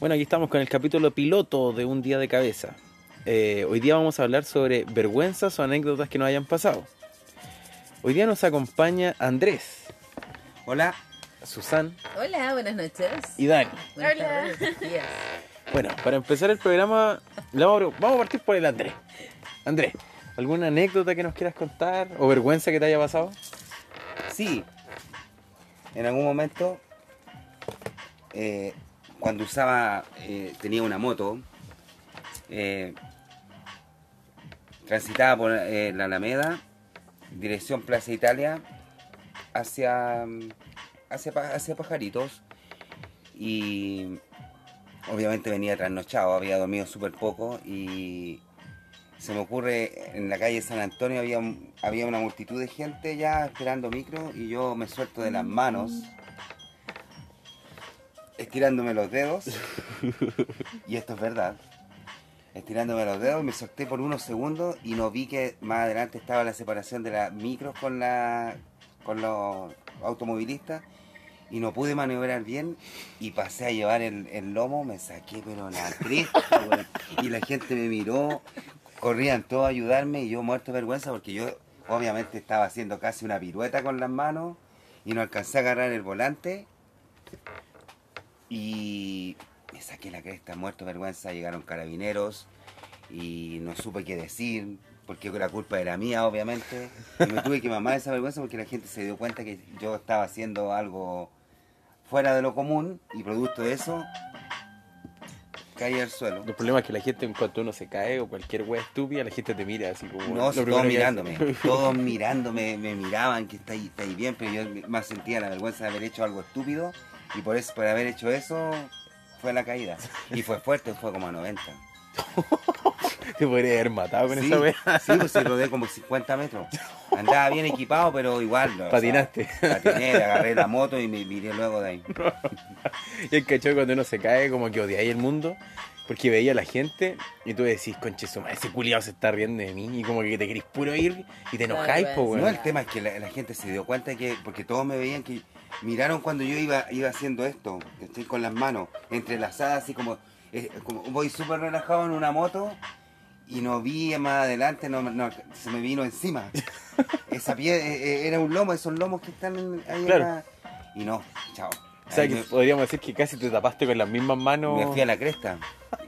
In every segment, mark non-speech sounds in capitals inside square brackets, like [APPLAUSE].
Bueno, aquí estamos con el capítulo piloto de Un Día de Cabeza. Eh, hoy día vamos a hablar sobre vergüenzas o anécdotas que nos hayan pasado. Hoy día nos acompaña Andrés, Hola. Susan Hola, buenas noches. y Dani. Buenas Hola. tardes, buenos días. Bueno, para empezar el programa, le vamos a, vamos a partir por el Andrés. Andrés, ¿alguna anécdota que nos quieras contar o vergüenza que te haya pasado? Sí. En algún momento, eh, cuando usaba, eh, tenía una moto, eh, transitaba por eh, la Alameda, dirección Plaza Italia, hacia, mm, hacia, hacia Pajaritos. Y obviamente venía trasnochado, había dormido súper poco y se me ocurre en la calle San Antonio había, había una multitud de gente ya esperando micro y yo me suelto de las manos estirándome los dedos. [LAUGHS] Y esto es verdad. Estirándome los dedos me solté por unos segundos y no vi que más adelante estaba la separación de las micros con la con los automovilistas. Y no pude maniobrar bien y pasé a llevar el, lomo, me saqué pero la cresta, [LAUGHS] y la gente me miró, corrían todos a ayudarme y yo muerto de vergüenza porque yo obviamente estaba haciendo casi una pirueta con las manos y no alcancé a agarrar el volante y me saqué la cresta, muerto vergüenza, llegaron carabineros y no supe qué decir, porque la culpa era mía, obviamente. Y me tuve que mamar esa vergüenza porque la gente se dio cuenta que yo estaba haciendo algo fuera de lo común y producto de eso caí al suelo. El problema es que la gente, en cuanto uno se cae o cualquier wea estúpida, la gente te mira así como. No, si todos mirándome, [LAUGHS] todos mirándome, me miraban que está ahí, está ahí bien, pero yo más sentía la vergüenza de haber hecho algo estúpido y por eso, por haber hecho eso, fue la caída. Y fue fuerte, fue como a 90. [LAUGHS] Te podría haber matado con sí, esa wea. sí, pues se rodé como 50 metros. Andaba bien equipado, pero igual. o sea, Patinaste. patiné, agarré la moto y me viré luego de ahí. [LAUGHS] Y el cachorro cuando uno se cae, como que odiáis el mundo, porque veía a la gente y tú decís, conche, ese culiado se está riendo de mí, y como que te querís puro ir y te enojáis, Claro, po, No, el tema es que la, la gente se dio cuenta que, porque todos me veían que miraron cuando yo iba, iba haciendo esto, estoy con las manos entrelazadas, así como, eh, como voy súper relajado en una moto y no vi más adelante, no, no, se me vino encima. [LAUGHS] Esa pie eh, eh, era un lomo, esos lomos que están ahí en Claro. la- Y no, chao. O sea, que me- podríamos decir que casi te tapaste con las mismas manos. me fui a la cresta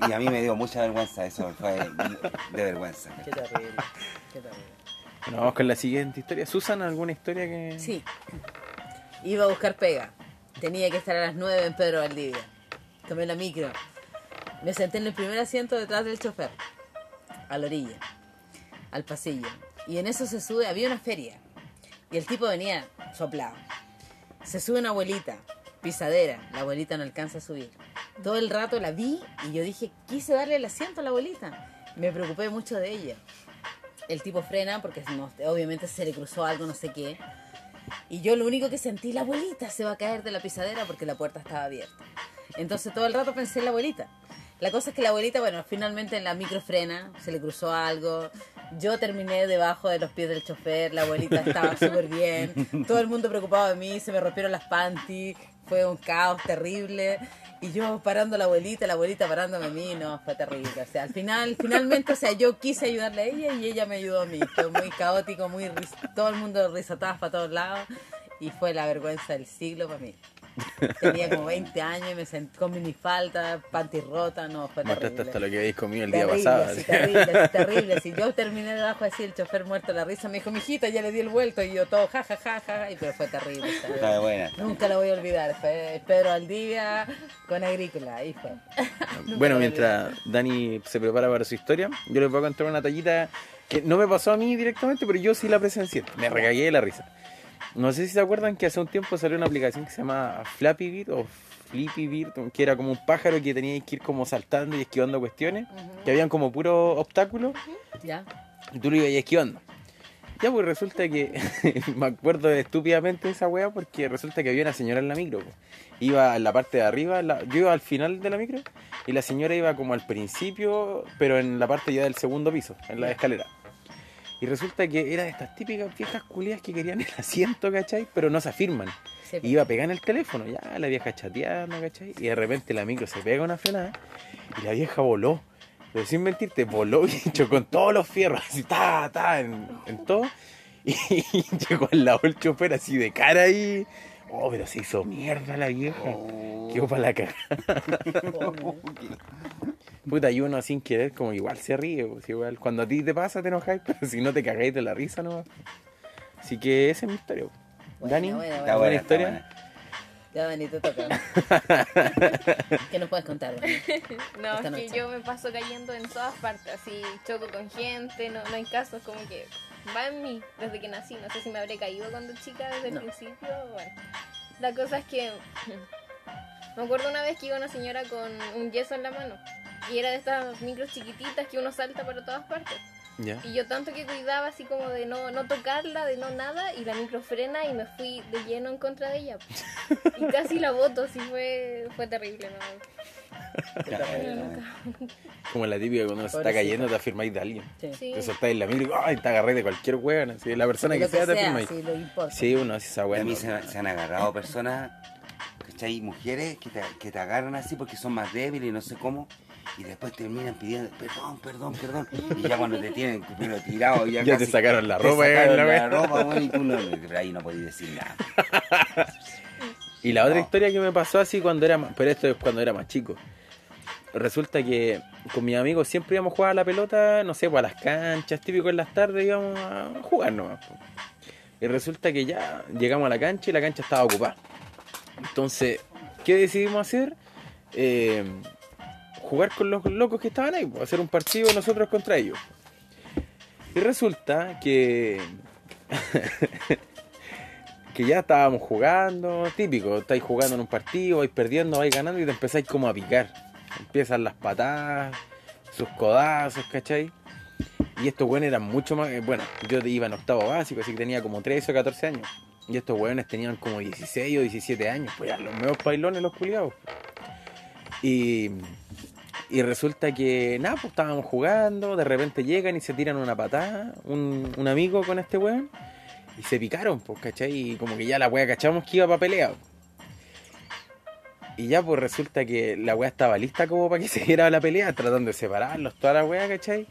y a mí me dio mucha vergüenza, eso fue de vergüenza. Qué terrible, qué terrible. Bueno, vamos con la siguiente historia. Susan, ¿alguna historia que...? Sí. Iba a buscar pega. Tenía que estar a las 9 en Pedro Valdivia. Tomé la micro. Me senté en el primer asiento detrás del chofer. A la orilla. Al pasillo. Y en eso se sube, había una feria. Y el tipo venía soplado. Se sube una abuelita, pisadera. La abuelita no alcanza a subir. Todo el rato la vi y yo dije, quise darle el asiento a la abuelita. Me preocupé mucho de ella. El tipo frena porque no- obviamente se le cruzó algo, no sé qué. Y yo lo único que sentí, la abuelita se va a caer de la pisadera porque la puerta estaba abierta. Entonces todo el rato pensé en la abuelita. La cosa es que la abuelita, bueno, finalmente en la micro frena, se le cruzó algo. Yo terminé debajo de los pies del chofer, la abuelita estaba súper bien. Todo el mundo preocupado de mí, se me rompieron las panties, fue un caos terrible. Y yo parando a la abuelita, la abuelita parándome a mí, no, fue terrible. O sea, al final, finalmente, o sea, yo quise ayudarle a ella y ella me ayudó a mí. Fue muy caótico, muy todo el mundo risatadas para todos lados y fue la vergüenza del siglo para mí. [LAUGHS] Tenía como 20 años y me sentí con minifalda, panty rota, no, fue Mataste terrible. hasta lo que habéis comido el día Terrible, pasado. sí, así. terrible, [LAUGHS] terrible. Si yo terminé debajo así, el chofer muerto la risa, me dijo, mijita, ya le di el vuelto, y yo todo, ja, ja, ja, ja, y pero fue terrible. Está buena. Nunca lo voy a olvidar, fue Pedro Aldivia con Agrícola, ahí fue. [LAUGHS] Bueno, mientras Dani se prepara para su historia, yo les voy a contar una tallita que no me pasó a mí directamente, pero yo sí la presencié. Me recagué de la risa. No sé si se acuerdan que hace un tiempo salió una aplicación que se llama Flappy Bird o Flippy Bird, que era como un pájaro que tenía que ir como saltando y esquivando cuestiones, que habían como puros obstáculos, ¿Ya? y tú lo ibas esquivando. Ya, pues resulta que [LAUGHS] me acuerdo estúpidamente de esa wea porque resulta que había una señora en la micro. pues. Iba en la parte de arriba, la- yo iba al final de la micro y la señora iba como al principio, pero en la parte ya del segundo piso, en la escalera. Y resulta que era de estas típicas viejas culias que querían el asiento, ¿cachai? Pero no se afirman. Sí, Y iba a pegar en el teléfono, ya la vieja chateando, ¿cachai? Y de repente la micro se pega una frenada y la vieja voló. Pero sin mentirte, voló y [LAUGHS] chocó con todos los fierros, así, ta, ta, en, en todo. [LAUGHS] Y, llegó al lado el chofer así de cara ahí. Oh, pero se hizo mierda la vieja. Oh. Quedó para la cara. [LAUGHS] Puta, y uno sin querer, como igual se ríe. pues, igual. Cuando a ti te pasa, te enojáis, [LAUGHS] pero si no te cagáis de la risa, no. Así que esa es mi historia. pues. Dani, buena, Está buena. buena, historia? buena. Ya, Dani, te toca. [LAUGHS] ¿Qué nos puedes contar? Dani? [LAUGHS] No, Esta es noche. que yo me paso cayendo en todas partes, así choco con gente, no, no hay casos, como que va en mí desde que nací, no sé si me habré caído cuando chica desde No. el principio, bueno. La cosa es que [CLEARS THROAT] me acuerdo una vez que iba una señora con un yeso en la mano y era de estas micros chiquititas que uno salta para todas partes. Ya. Y yo tanto que cuidaba así como de no, no tocarla, de no nada, y la micro frena y me fui de lleno en contra de ella. Y casi la boto, así fue, fue terrible, ¿no? Buena. Como la típica cuando se está cayendo, te afirmáis de alguien. Sí. Sí. Te soltáis en la micro y ¡ay! te agarré de cualquier hueón. Así, la persona que Lo sea, te afirmáis. sí, lo importa. Sí, uno así esa A hueá. mí no. se, se han agarrado personas, ¿cachai? Mujeres que te, que te agarran así porque son más débiles y no sé cómo. Y después terminan pidiendo perdón, perdón, perdón. Y ya cuando te tienen pero tirado, ya, [LAUGHS] Ya te sacaron la te ropa, sacaron eh, la la ropa, bueno, y tú no, ahí no podías decir nada. [LAUGHS] Y la otra historia que me pasó así cuando era más, pero esto es cuando era más chico. Resulta que con mis amigos siempre íbamos a jugar a la pelota, no sé, pues a las canchas, típico en las tardes íbamos a jugar nomás. Y resulta que ya llegamos a la cancha y la cancha estaba ocupada. Entonces, ¿qué decidimos hacer? Eh, jugar con los locos que estaban ahí, hacer un partido nosotros contra ellos. Y resulta que [LAUGHS] que ya estábamos jugando, típico, estáis jugando en un partido, vais perdiendo, vais ganando y te empezáis como a picar. Empiezan las patadas, sus codazos, ¿cachai? Y estos weones eran mucho más, eh, bueno, yo iba en octavo básico, así que tenía como 13 o 14 años. Y estos weones tenían como 16 o 17 años, pues ya los meos bailones los culiados. Y, y resulta que, nada, pues estábamos jugando, de repente llegan y se tiran una patada, un, un amigo con este weón, y se picaron, pues, ¿cachai? Y como que ya la wea cachamos que iba para pelea. Y ya pues resulta que la wea estaba lista como para que [LAUGHS] se diera la pelea, tratando de separarlos, toda la wea, ¿cachai?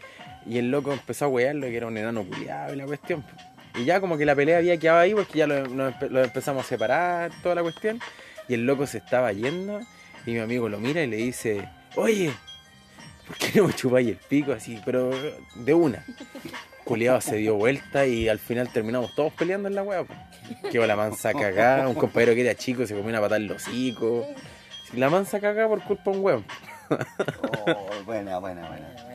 Y el loco empezó a wearlo, que era un enano culiado y la cuestión. pues. Y ya como que la pelea había quedado ahí porque ya lo, lo empezamos a separar, toda la cuestión. Y el loco se estaba yendo y mi amigo lo mira y le dice, oye, ¿por qué no me chupáis el pico así? Pero de una. Culiado se dio vuelta y al final terminamos todos peleando en la pues. Quedó la mansa cagada, un compañero que era chico se comió una patada en los hocicos. La mansa cagada por culpa de un weón. Oh, buena, buena, buena.